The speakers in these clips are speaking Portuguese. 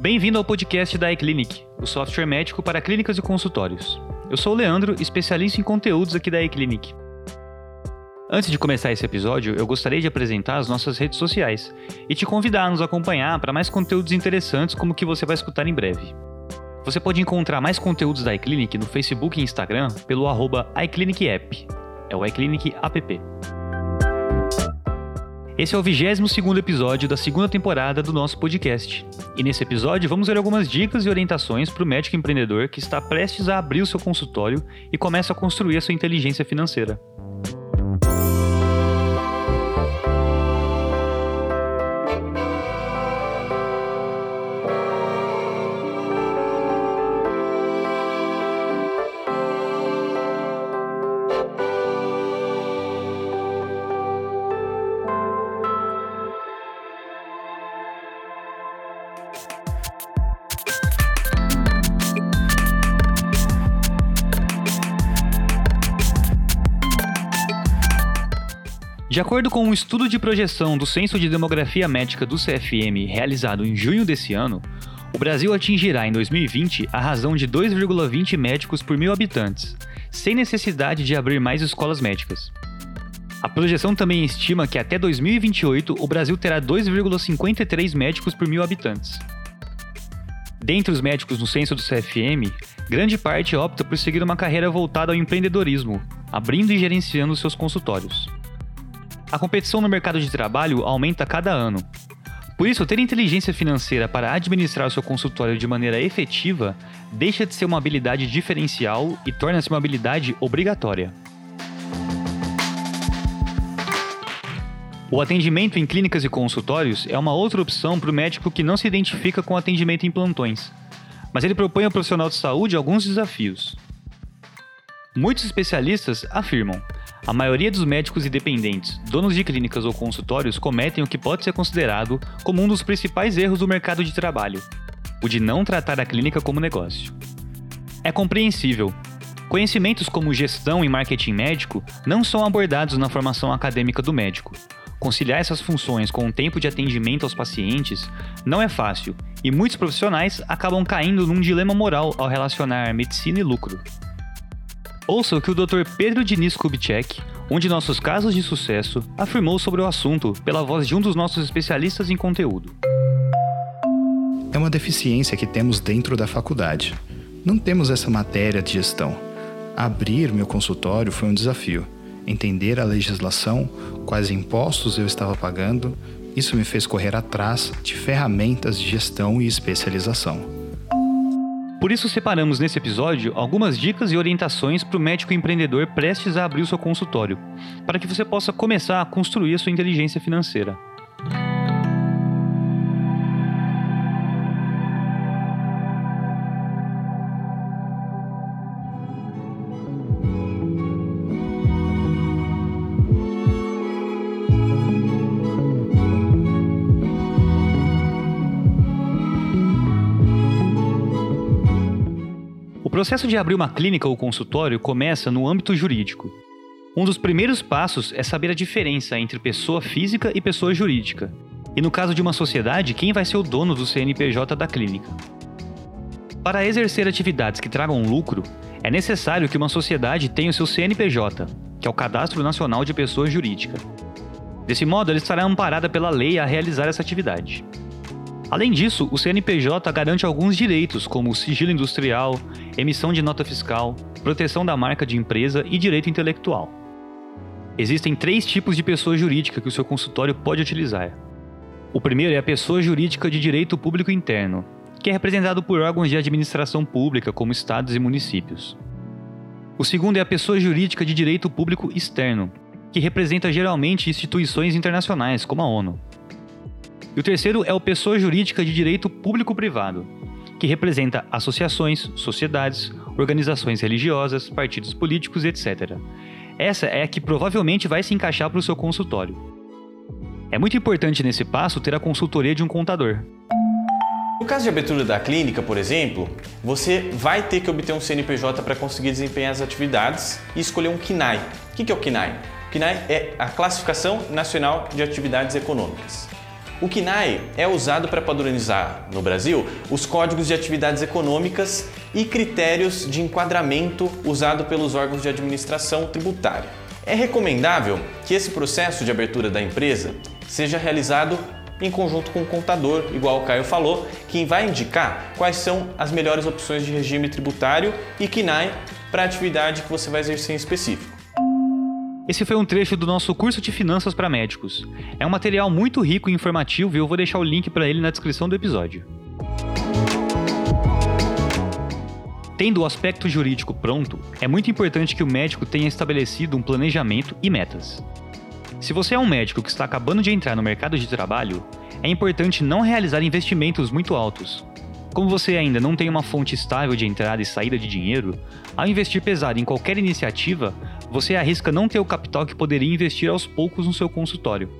Bem-vindo ao podcast da iClinic, o software médico para clínicas e consultórios. Eu sou o Leandro, especialista em conteúdos aqui da iClinic. Antes de começar esse episódio, eu gostaria de apresentar as nossas redes sociais e te convidar a nos acompanhar para mais conteúdos interessantes como o que você vai escutar em breve. Você pode encontrar mais conteúdos da iClinic no Facebook e Instagram pelo arroba iClinicApp. É o iClinic App. Esse é o 22 episódio da segunda temporada do nosso podcast. E nesse episódio vamos ver algumas dicas e orientações para o médico empreendedor que está prestes a abrir o seu consultório e começa a construir a sua inteligência financeira. De acordo com um estudo de projeção do Censo de Demografia Médica do CFM realizado em junho desse ano, o Brasil atingirá em 2020 a razão de 2,20 médicos por mil habitantes, sem necessidade de abrir mais escolas médicas. A projeção também estima que até 2028 o Brasil terá 2,53 médicos por mil habitantes. Dentre os médicos no censo do CFM, grande parte opta por seguir uma carreira voltada ao empreendedorismo, abrindo e gerenciando seus consultórios. A competição no mercado de trabalho aumenta a cada ano. Por isso, ter inteligência financeira para administrar seu consultório de maneira efetiva deixa de ser uma habilidade diferencial e torna-se uma habilidade obrigatória. O atendimento em clínicas e consultórios é uma outra opção para o médico que não se identifica com atendimento em plantões, mas ele propõe ao profissional de saúde alguns desafios. Muitos especialistas afirmam a maioria dos médicos independentes, donos de clínicas ou consultórios, cometem o que pode ser considerado como um dos principais erros do mercado de trabalho: o de não tratar a clínica como negócio. É compreensível. Conhecimentos como gestão e marketing médico não são abordados na formação acadêmica do médico. Conciliar essas funções com o tempo de atendimento aos pacientes não é fácil, e muitos profissionais acabam caindo num dilema moral ao relacionar medicina e lucro. Ouça o que o Dr. Pedro Diniz Kubitschek, um de nossos casos de sucesso, afirmou sobre o assunto pela voz de um dos nossos especialistas em conteúdo. É uma deficiência que temos dentro da faculdade. Não temos essa matéria de gestão. Abrir meu consultório foi um desafio. Entender a legislação, quais impostos eu estava pagando, isso me fez correr atrás de ferramentas de gestão e especialização. Por isso, separamos nesse episódio algumas dicas e orientações para o médico empreendedor prestes a abrir o seu consultório, para que você possa começar a construir a sua inteligência financeira. Processo de abrir uma clínica ou consultório começa no âmbito jurídico. Um dos primeiros passos é saber a diferença entre pessoa física e pessoa jurídica. E no caso de uma sociedade, quem vai ser o dono do CNPJ da clínica. Para exercer atividades que tragam lucro, é necessário que uma sociedade tenha o seu CNPJ, que é o Cadastro Nacional de Pessoa Jurídica. Desse modo, ela estará amparada pela lei a realizar essa atividade. Além disso, o CNPJ garante alguns direitos, como sigilo industrial, emissão de nota fiscal, proteção da marca de empresa e direito intelectual. Existem três tipos de pessoa jurídica que o seu consultório pode utilizar. O primeiro é a pessoa jurídica de direito público interno, que é representado por órgãos de administração pública, como estados e municípios. O segundo é a pessoa jurídica de direito público externo, que representa geralmente instituições internacionais, como a ONU. E o terceiro é o pessoa jurídica de direito público-privado, que representa associações, sociedades, organizações religiosas, partidos políticos, etc. Essa é a que provavelmente vai se encaixar para o seu consultório. É muito importante nesse passo ter a consultoria de um contador. No caso de abertura da clínica, por exemplo, você vai ter que obter um CNPJ para conseguir desempenhar as atividades e escolher um KNAI. O que é o KNAI? O KNAI é a Classificação Nacional de Atividades Econômicas. O KNAI é usado para padronizar, no Brasil, os códigos de atividades econômicas e critérios de enquadramento usado pelos órgãos de administração tributária. É recomendável que esse processo de abertura da empresa seja realizado em conjunto com o contador, igual o Caio falou, que vai indicar quais são as melhores opções de regime tributário e KNAI para a atividade que você vai exercer em específico. Esse foi um trecho do nosso curso de finanças para médicos. É um material muito rico e informativo e eu vou deixar o link para ele na descrição do episódio. Tendo o aspecto jurídico pronto, é muito importante que o médico tenha estabelecido um planejamento e metas. Se você é um médico que está acabando de entrar no mercado de trabalho, é importante não realizar investimentos muito altos, como você ainda não tem uma fonte estável de entrada e saída de dinheiro, ao investir pesado em qualquer iniciativa, você arrisca não ter o capital que poderia investir aos poucos no seu consultório.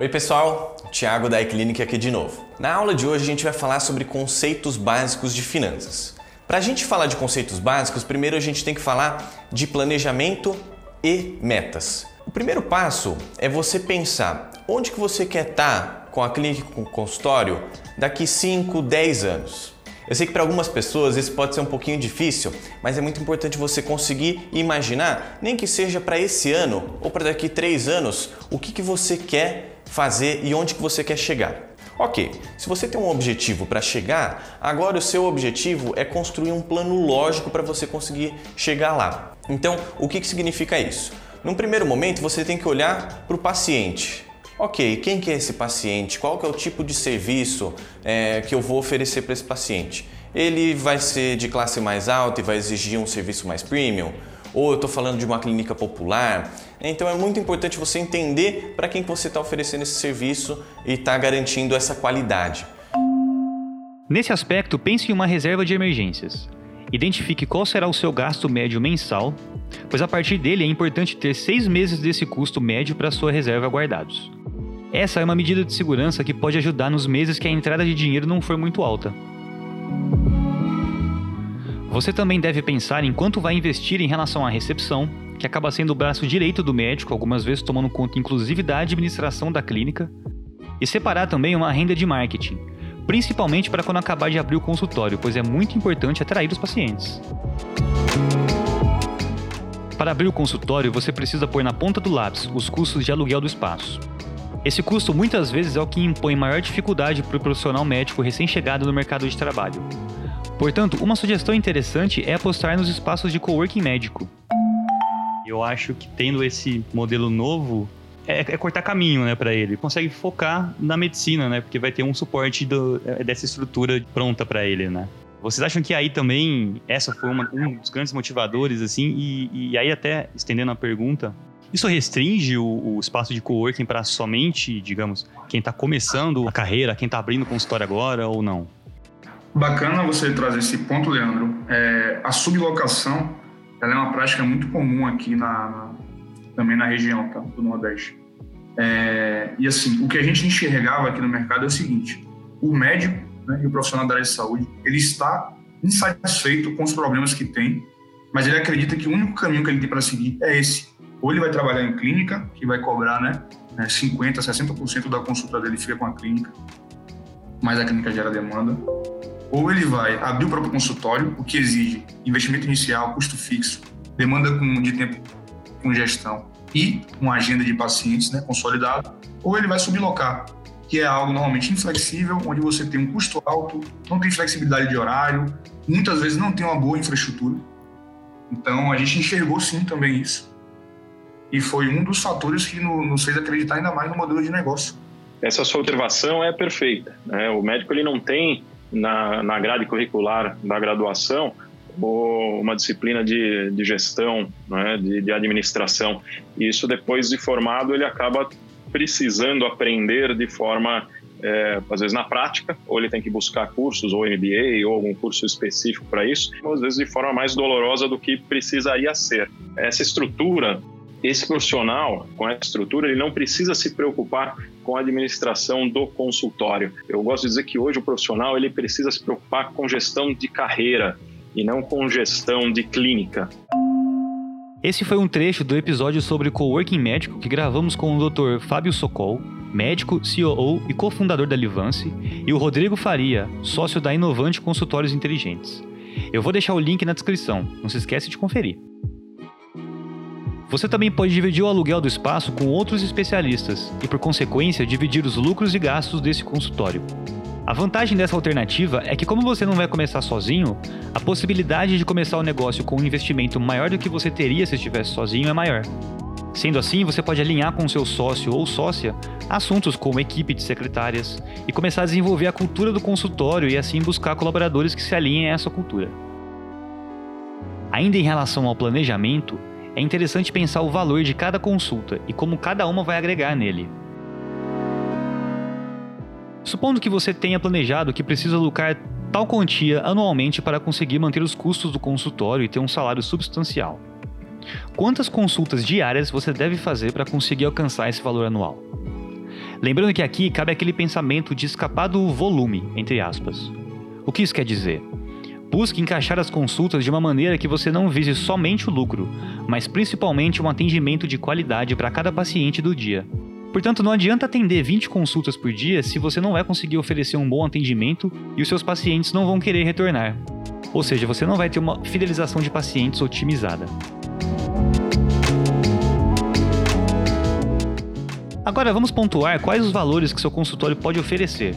Oi pessoal, Thiago da iClinic aqui de novo. Na aula de hoje a gente vai falar sobre conceitos básicos de finanças. Para a gente falar de conceitos básicos, primeiro a gente tem que falar de planejamento e metas. O primeiro passo é você pensar onde que você quer estar com a clínica, com o consultório daqui 5, 10 anos. Eu sei que para algumas pessoas isso pode ser um pouquinho difícil, mas é muito importante você conseguir imaginar, nem que seja para esse ano ou para daqui 3 anos, o que, que você quer fazer e onde que você quer chegar. Ok, se você tem um objetivo para chegar, agora o seu objetivo é construir um plano lógico para você conseguir chegar lá. Então, o que, que significa isso? Num primeiro momento, você tem que olhar para o paciente. Ok, quem que é esse paciente? Qual que é o tipo de serviço é, que eu vou oferecer para esse paciente? Ele vai ser de classe mais alta e vai exigir um serviço mais premium? Ou eu estou falando de uma clínica popular? Então é muito importante você entender para quem que você está oferecendo esse serviço e está garantindo essa qualidade. Nesse aspecto, pense em uma reserva de emergências. Identifique qual será o seu gasto médio mensal, pois a partir dele é importante ter seis meses desse custo médio para sua reserva guardados. Essa é uma medida de segurança que pode ajudar nos meses que a entrada de dinheiro não for muito alta. Você também deve pensar em quanto vai investir em relação à recepção, que acaba sendo o braço direito do médico, algumas vezes tomando conta inclusive da administração da clínica, e separar também uma renda de marketing, principalmente para quando acabar de abrir o consultório, pois é muito importante atrair os pacientes. Para abrir o consultório, você precisa pôr na ponta do lápis os custos de aluguel do espaço. Esse custo muitas vezes é o que impõe maior dificuldade para o profissional médico recém-chegado no mercado de trabalho. Portanto, uma sugestão interessante é apostar nos espaços de coworking médico. Eu acho que tendo esse modelo novo, é, é, cortar caminho, né, para ele. Consegue focar na medicina, né, porque vai ter um suporte do, é, dessa estrutura pronta para ele, né. Vocês acham que aí também essa foi uma, um dos grandes motivadores, assim, e, e aí até estendendo a pergunta, isso restringe o, o espaço de coworking para somente, digamos, quem está começando a carreira, quem está abrindo consultório agora ou não? Bacana você trazer esse ponto, Leandro. É, a sublocação ela é uma prática muito comum aqui na, na também na região tá, do Nordeste. É, e assim, o que a gente enxergava aqui no mercado é o seguinte: o médico né, e o profissional da área de saúde ele está insatisfeito com os problemas que tem, mas ele acredita que o único caminho que ele tem para seguir é esse. Ou ele vai trabalhar em clínica, que vai cobrar né, 50%, 60% da consulta dele fica com a clínica, mas a clínica gera demanda. Ou ele vai abrir o próprio consultório, o que exige investimento inicial, custo fixo, demanda de tempo com gestão e uma agenda de pacientes né, consolidada, ou ele vai sublocar, que é algo normalmente inflexível, onde você tem um custo alto, não tem flexibilidade de horário, muitas vezes não tem uma boa infraestrutura. Então, a gente enxergou sim também isso. E foi um dos fatores que nos fez acreditar ainda mais no modelo de negócio. Essa sua observação é perfeita. Né? O médico ele não tem na, na grade curricular da graduação ou uma disciplina de, de gestão, né, de, de administração. E isso depois de formado ele acaba precisando aprender de forma é, às vezes na prática, ou ele tem que buscar cursos, ou MBA, ou algum curso específico para isso, ou às vezes de forma mais dolorosa do que precisaria ser. Essa estrutura, esse profissional com essa estrutura, ele não precisa se preocupar com a administração do consultório. Eu gosto de dizer que hoje o profissional ele precisa se preocupar com gestão de carreira, e não com gestão de clínica. Esse foi um trecho do episódio sobre coworking médico que gravamos com o Dr. Fábio Socol, médico, COO e cofundador da Livance, e o Rodrigo Faria, sócio da Inovante Consultórios Inteligentes. Eu vou deixar o link na descrição, não se esquece de conferir. Você também pode dividir o aluguel do espaço com outros especialistas e, por consequência, dividir os lucros e gastos desse consultório. A vantagem dessa alternativa é que, como você não vai começar sozinho, a possibilidade de começar o negócio com um investimento maior do que você teria se estivesse sozinho é maior. Sendo assim, você pode alinhar com seu sócio ou sócia assuntos como equipe de secretárias e começar a desenvolver a cultura do consultório e assim buscar colaboradores que se alinhem a essa cultura. Ainda em relação ao planejamento, é interessante pensar o valor de cada consulta e como cada uma vai agregar nele. Supondo que você tenha planejado que precisa lucrar tal quantia anualmente para conseguir manter os custos do consultório e ter um salário substancial. Quantas consultas diárias você deve fazer para conseguir alcançar esse valor anual? Lembrando que aqui cabe aquele pensamento de escapar do volume, entre aspas. O que isso quer dizer? Busque encaixar as consultas de uma maneira que você não vise somente o lucro, mas principalmente um atendimento de qualidade para cada paciente do dia. Portanto, não adianta atender 20 consultas por dia se você não vai conseguir oferecer um bom atendimento e os seus pacientes não vão querer retornar. Ou seja, você não vai ter uma fidelização de pacientes otimizada. Agora vamos pontuar quais os valores que seu consultório pode oferecer.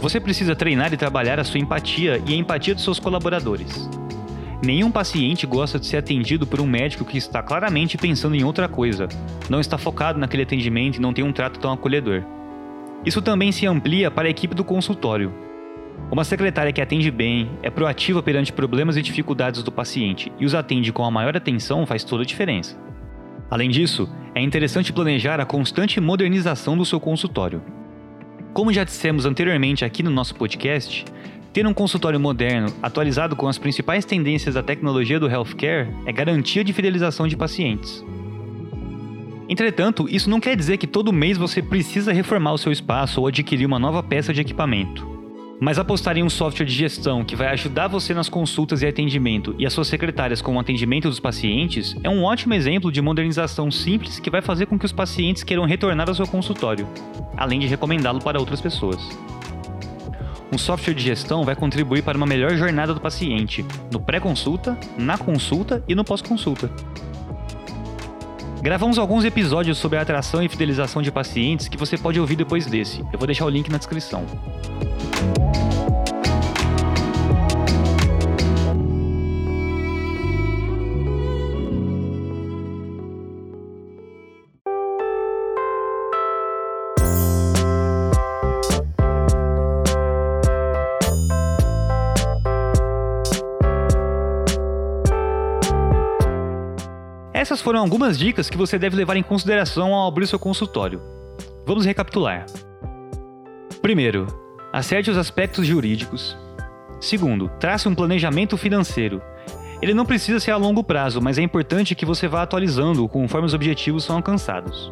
Você precisa treinar e trabalhar a sua empatia e a empatia dos seus colaboradores. Nenhum paciente gosta de ser atendido por um médico que está claramente pensando em outra coisa, não está focado naquele atendimento e não tem um trato tão acolhedor. Isso também se amplia para a equipe do consultório. Uma secretária que atende bem, é proativa perante problemas e dificuldades do paciente e os atende com a maior atenção faz toda a diferença. Além disso, é interessante planejar a constante modernização do seu consultório. Como já dissemos anteriormente aqui no nosso podcast, ter um consultório moderno, atualizado com as principais tendências da tecnologia do healthcare, é garantia de fidelização de pacientes. Entretanto, isso não quer dizer que todo mês você precisa reformar o seu espaço ou adquirir uma nova peça de equipamento. Mas apostar em um software de gestão que vai ajudar você nas consultas e atendimento e as suas secretárias com o atendimento dos pacientes é um ótimo exemplo de modernização simples que vai fazer com que os pacientes queiram retornar ao seu consultório, além de recomendá-lo para outras pessoas. Um software de gestão vai contribuir para uma melhor jornada do paciente, no pré-consulta, na consulta e no pós-consulta. Gravamos alguns episódios sobre a atração e fidelização de pacientes que você pode ouvir depois desse. Eu vou deixar o link na descrição. Essas foram algumas dicas que você deve levar em consideração ao abrir seu consultório. Vamos recapitular. Primeiro, acerte os aspectos jurídicos. Segundo, trace um planejamento financeiro. Ele não precisa ser a longo prazo, mas é importante que você vá atualizando conforme os objetivos são alcançados.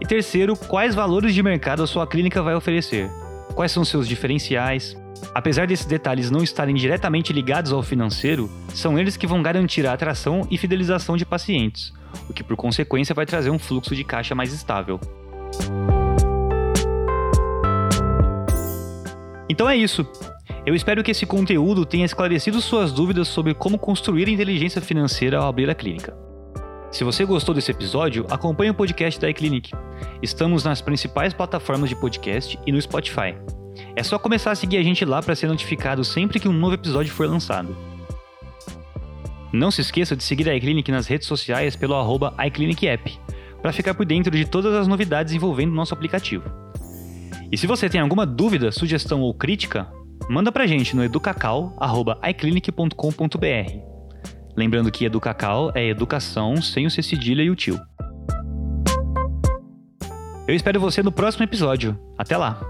E terceiro, quais valores de mercado a sua clínica vai oferecer? Quais são seus diferenciais? Apesar desses detalhes não estarem diretamente ligados ao financeiro, são eles que vão garantir a atração e fidelização de pacientes, o que por consequência vai trazer um fluxo de caixa mais estável. Então é isso. Eu espero que esse conteúdo tenha esclarecido suas dúvidas sobre como construir inteligência financeira ao abrir a clínica. Se você gostou desse episódio, acompanhe o podcast da iClinic. Estamos nas principais plataformas de podcast e no Spotify. É só começar a seguir a gente lá para ser notificado sempre que um novo episódio for lançado. Não se esqueça de seguir a iClinic nas redes sociais pelo arroba iClinicApp, para ficar por dentro de todas as novidades envolvendo nosso aplicativo. E se você tem alguma dúvida, sugestão ou crítica, manda pra gente no educacau.iclinic.com.br. Lembrando que Educacau é educação sem o C cedilha e o tio. Eu espero você no próximo episódio. Até lá!